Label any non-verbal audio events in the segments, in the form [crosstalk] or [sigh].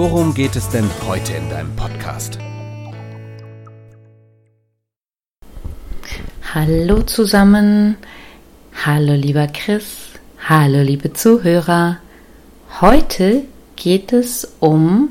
worum geht es denn heute in deinem Podcast? Hallo zusammen, hallo lieber Chris, hallo liebe Zuhörer. Heute geht es um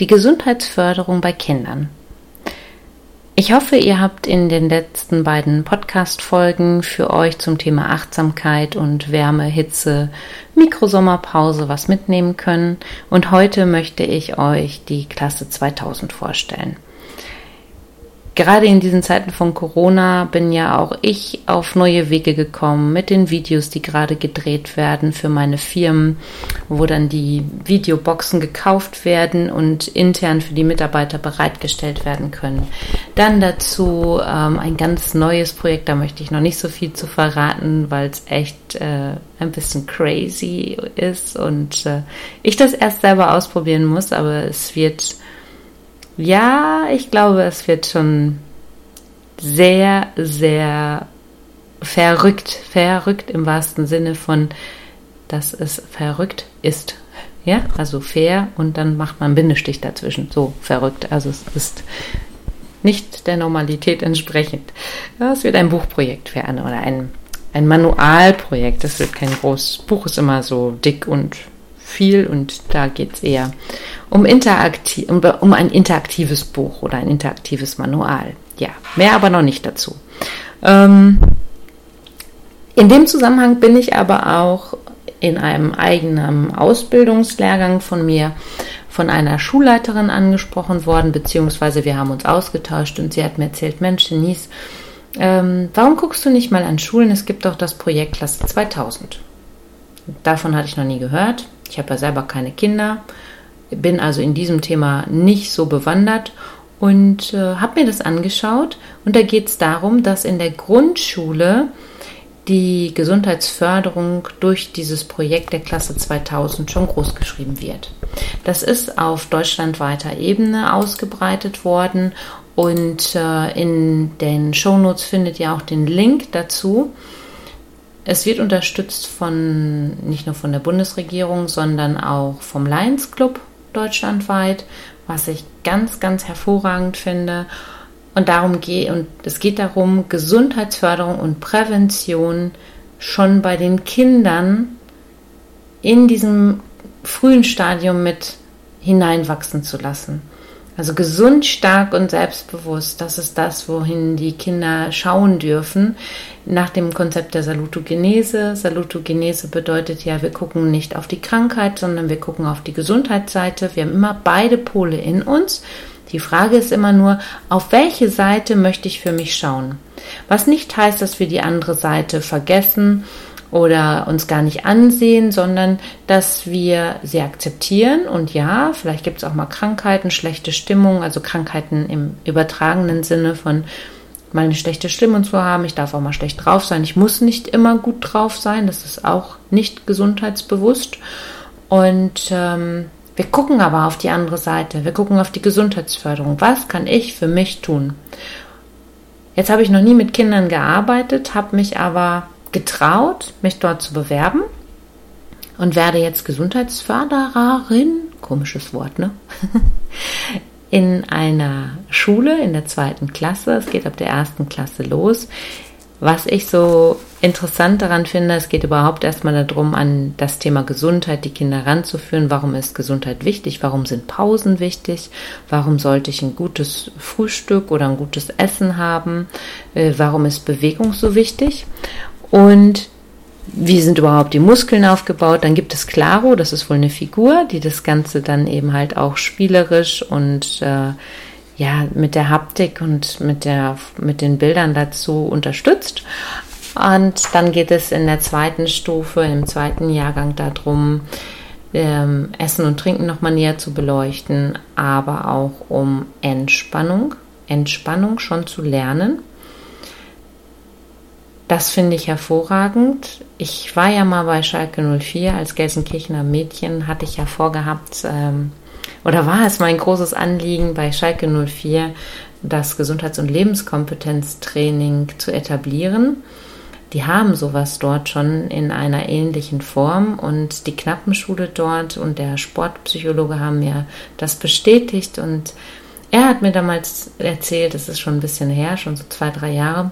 die Gesundheitsförderung bei Kindern. Ich hoffe, ihr habt in den letzten beiden Podcast-Folgen für euch zum Thema Achtsamkeit und Wärme, Hitze, Mikrosommerpause was mitnehmen können. Und heute möchte ich euch die Klasse 2000 vorstellen gerade in diesen Zeiten von Corona bin ja auch ich auf neue Wege gekommen mit den Videos, die gerade gedreht werden für meine Firmen, wo dann die Videoboxen gekauft werden und intern für die Mitarbeiter bereitgestellt werden können. Dann dazu ähm, ein ganz neues Projekt, da möchte ich noch nicht so viel zu verraten, weil es echt äh, ein bisschen crazy ist und äh, ich das erst selber ausprobieren muss, aber es wird ja, ich glaube, es wird schon sehr, sehr verrückt, verrückt im wahrsten Sinne von, dass es verrückt ist. Ja, also fair und dann macht man einen Bindestich dazwischen. So verrückt. Also es ist nicht der Normalität entsprechend. Es wird ein Buchprojekt werden oder ein, ein Manualprojekt. Das wird kein großes Buch, ist immer so dick und viel und da geht es eher um, interaktiv, um, um ein interaktives Buch oder ein interaktives Manual. Ja, mehr aber noch nicht dazu. Ähm, in dem Zusammenhang bin ich aber auch in einem eigenen Ausbildungslehrgang von mir von einer Schulleiterin angesprochen worden, beziehungsweise wir haben uns ausgetauscht und sie hat mir erzählt, Mensch, Denise, ähm, warum guckst du nicht mal an Schulen? Es gibt doch das Projekt Klasse 2000. Davon hatte ich noch nie gehört. Ich habe ja selber keine Kinder, bin also in diesem Thema nicht so bewandert und äh, habe mir das angeschaut. Und da geht es darum, dass in der Grundschule die Gesundheitsförderung durch dieses Projekt der Klasse 2000 schon groß geschrieben wird. Das ist auf deutschlandweiter Ebene ausgebreitet worden und äh, in den Shownotes findet ihr auch den Link dazu. Es wird unterstützt von nicht nur von der Bundesregierung, sondern auch vom Lions Club deutschlandweit, was ich ganz, ganz hervorragend finde. Und darum geht, und es geht darum, Gesundheitsförderung und Prävention schon bei den Kindern in diesem frühen Stadium mit hineinwachsen zu lassen. Also gesund, stark und selbstbewusst, das ist das, wohin die Kinder schauen dürfen. Nach dem Konzept der Salutogenese. Salutogenese bedeutet ja, wir gucken nicht auf die Krankheit, sondern wir gucken auf die Gesundheitsseite. Wir haben immer beide Pole in uns. Die Frage ist immer nur, auf welche Seite möchte ich für mich schauen? Was nicht heißt, dass wir die andere Seite vergessen oder uns gar nicht ansehen, sondern dass wir sie akzeptieren. Und ja, vielleicht gibt es auch mal Krankheiten, schlechte Stimmung, also Krankheiten im übertragenen Sinne von mal eine schlechte Stimmung zu haben. Ich darf auch mal schlecht drauf sein. Ich muss nicht immer gut drauf sein. Das ist auch nicht gesundheitsbewusst. Und ähm, wir gucken aber auf die andere Seite. Wir gucken auf die Gesundheitsförderung. Was kann ich für mich tun? Jetzt habe ich noch nie mit Kindern gearbeitet, habe mich aber getraut, mich dort zu bewerben und werde jetzt Gesundheitsfördererin, komisches Wort, ne? [laughs] in einer Schule in der zweiten Klasse. Es geht ab der ersten Klasse los. Was ich so interessant daran finde, es geht überhaupt erstmal darum, an das Thema Gesundheit die Kinder ranzuführen. Warum ist Gesundheit wichtig? Warum sind Pausen wichtig? Warum sollte ich ein gutes Frühstück oder ein gutes Essen haben? Äh, warum ist Bewegung so wichtig? Und wie sind überhaupt die Muskeln aufgebaut? Dann gibt es Claro, das ist wohl eine Figur, die das Ganze dann eben halt auch spielerisch und äh, ja mit der Haptik und mit der mit den Bildern dazu unterstützt. Und dann geht es in der zweiten Stufe, im zweiten Jahrgang darum, ähm, Essen und Trinken nochmal näher zu beleuchten, aber auch um Entspannung, Entspannung schon zu lernen. Das finde ich hervorragend. Ich war ja mal bei Schalke 04 als Gelsenkirchener Mädchen, hatte ich ja vorgehabt, ähm, oder war es mein großes Anliegen, bei Schalke 04 das Gesundheits- und Lebenskompetenztraining zu etablieren. Die haben sowas dort schon in einer ähnlichen Form und die Knappenschule dort und der Sportpsychologe haben mir das bestätigt und er hat mir damals erzählt, das ist schon ein bisschen her, schon so zwei, drei Jahre,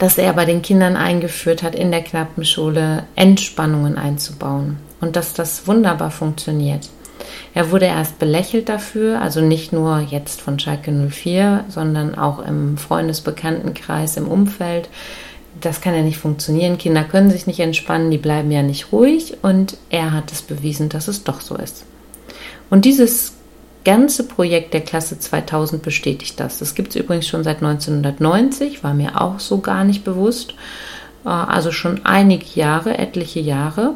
dass er bei den Kindern eingeführt hat, in der Knappenschule Entspannungen einzubauen und dass das wunderbar funktioniert. Er wurde erst belächelt dafür, also nicht nur jetzt von Schalke 04, sondern auch im Freundesbekanntenkreis, im Umfeld. Das kann ja nicht funktionieren. Kinder können sich nicht entspannen, die bleiben ja nicht ruhig und er hat es bewiesen, dass es doch so ist. Und dieses ganze Projekt der Klasse 2000 bestätigt das. Das gibt es übrigens schon seit 1990, war mir auch so gar nicht bewusst. Äh, also schon einige Jahre, etliche Jahre.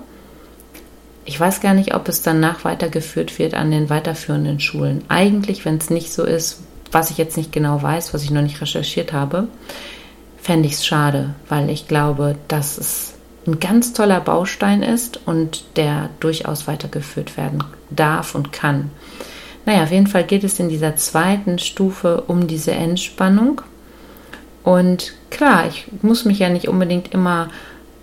Ich weiß gar nicht, ob es danach weitergeführt wird an den weiterführenden Schulen. Eigentlich, wenn es nicht so ist, was ich jetzt nicht genau weiß, was ich noch nicht recherchiert habe, fände ich es schade, weil ich glaube, dass es ein ganz toller Baustein ist und der durchaus weitergeführt werden darf und kann. Naja, auf jeden Fall geht es in dieser zweiten Stufe um diese Entspannung. Und klar, ich muss mich ja nicht unbedingt immer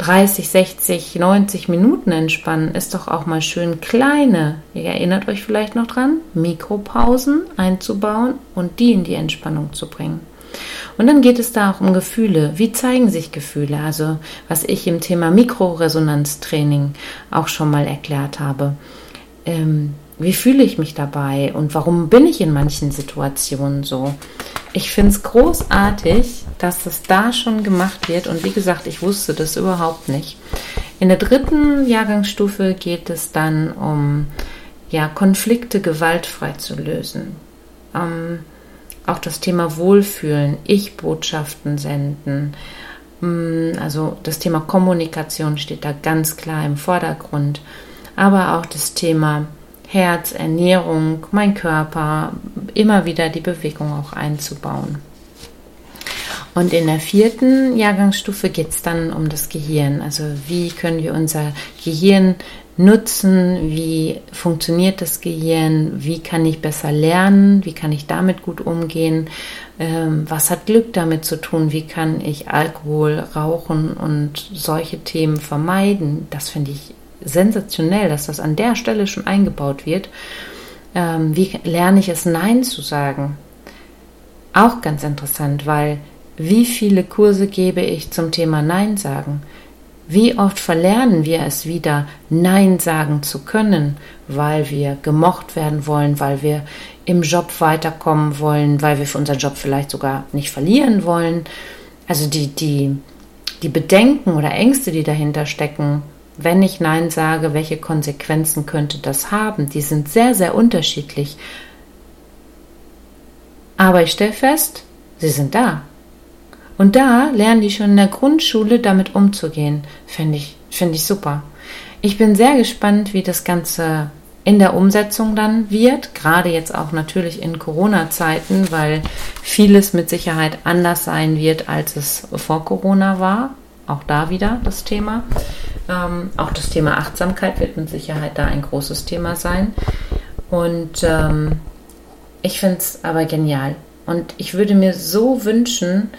30, 60, 90 Minuten entspannen, ist doch auch mal schön kleine, ihr erinnert euch vielleicht noch dran, Mikropausen einzubauen und die in die Entspannung zu bringen. Und dann geht es da auch um Gefühle. Wie zeigen sich Gefühle? Also, was ich im Thema Mikroresonanztraining auch schon mal erklärt habe. Ähm, wie fühle ich mich dabei und warum bin ich in manchen Situationen so? Ich finde es großartig, dass das da schon gemacht wird und wie gesagt, ich wusste das überhaupt nicht. In der dritten Jahrgangsstufe geht es dann um ja, Konflikte gewaltfrei zu lösen. Ähm, auch das Thema Wohlfühlen, Ich-Botschaften senden. Mm, also das Thema Kommunikation steht da ganz klar im Vordergrund. Aber auch das Thema Herz, Ernährung, mein Körper, immer wieder die Bewegung auch einzubauen. Und in der vierten Jahrgangsstufe geht es dann um das Gehirn. Also wie können wir unser Gehirn nutzen? Wie funktioniert das Gehirn? Wie kann ich besser lernen? Wie kann ich damit gut umgehen? Ähm, was hat Glück damit zu tun? Wie kann ich Alkohol, Rauchen und solche Themen vermeiden? Das finde ich sensationell, dass das an der Stelle schon eingebaut wird. Ähm, wie lerne ich es Nein zu sagen? Auch ganz interessant, weil wie viele Kurse gebe ich zum Thema Nein sagen? Wie oft verlernen wir es wieder, Nein sagen zu können, weil wir gemocht werden wollen, weil wir im Job weiterkommen wollen, weil wir für unseren Job vielleicht sogar nicht verlieren wollen. Also die, die, die Bedenken oder Ängste, die dahinter stecken, wenn ich Nein sage, welche Konsequenzen könnte das haben? Die sind sehr, sehr unterschiedlich. Aber ich stelle fest, sie sind da. Und da lernen die schon in der Grundschule damit umzugehen. Finde ich, finde ich super. Ich bin sehr gespannt, wie das Ganze in der Umsetzung dann wird, gerade jetzt auch natürlich in Corona-Zeiten, weil vieles mit Sicherheit anders sein wird, als es vor Corona war. Auch da wieder das Thema. Ähm, auch das Thema Achtsamkeit wird mit Sicherheit da ein großes Thema sein. Und ähm, ich finde es aber genial. Und ich würde mir so wünschen,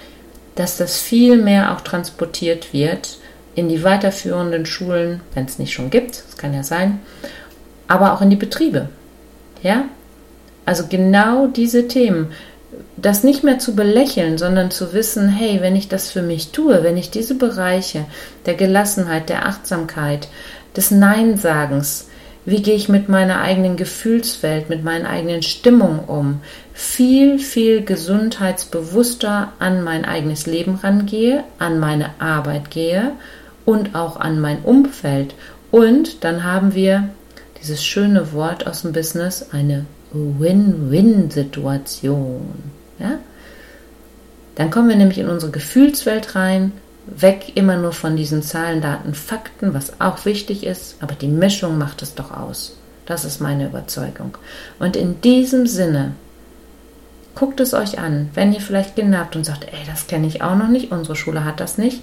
dass das viel mehr auch transportiert wird in die weiterführenden Schulen, wenn es nicht schon gibt, das kann ja sein, aber auch in die Betriebe. Ja? Also genau diese Themen das nicht mehr zu belächeln, sondern zu wissen, hey, wenn ich das für mich tue, wenn ich diese Bereiche der Gelassenheit, der Achtsamkeit, des Neinsagens, wie gehe ich mit meiner eigenen Gefühlswelt, mit meinen eigenen Stimmungen um, viel, viel gesundheitsbewusster an mein eigenes Leben rangehe, an meine Arbeit gehe und auch an mein Umfeld. Und dann haben wir dieses schöne Wort aus dem Business, eine Win-Win-Situation. Ja? Dann kommen wir nämlich in unsere Gefühlswelt rein Weg immer nur von diesen Zahlen, Daten, Fakten, was auch wichtig ist, aber die Mischung macht es doch aus. Das ist meine Überzeugung. Und in diesem Sinne, guckt es euch an, wenn ihr vielleicht Kinder habt und sagt, ey, das kenne ich auch noch nicht, unsere Schule hat das nicht.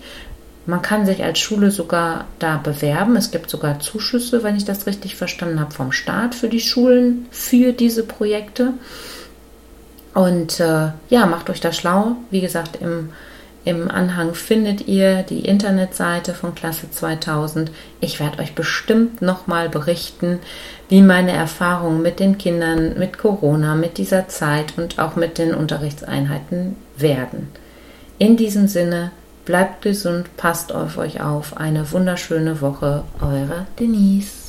Man kann sich als Schule sogar da bewerben. Es gibt sogar Zuschüsse, wenn ich das richtig verstanden habe, vom Staat für die Schulen für diese Projekte. Und äh, ja, macht euch da schlau. Wie gesagt, im im Anhang findet ihr die Internetseite von Klasse 2000. Ich werde euch bestimmt nochmal berichten, wie meine Erfahrungen mit den Kindern, mit Corona, mit dieser Zeit und auch mit den Unterrichtseinheiten werden. In diesem Sinne, bleibt gesund, passt auf euch auf. Eine wunderschöne Woche, eure Denise.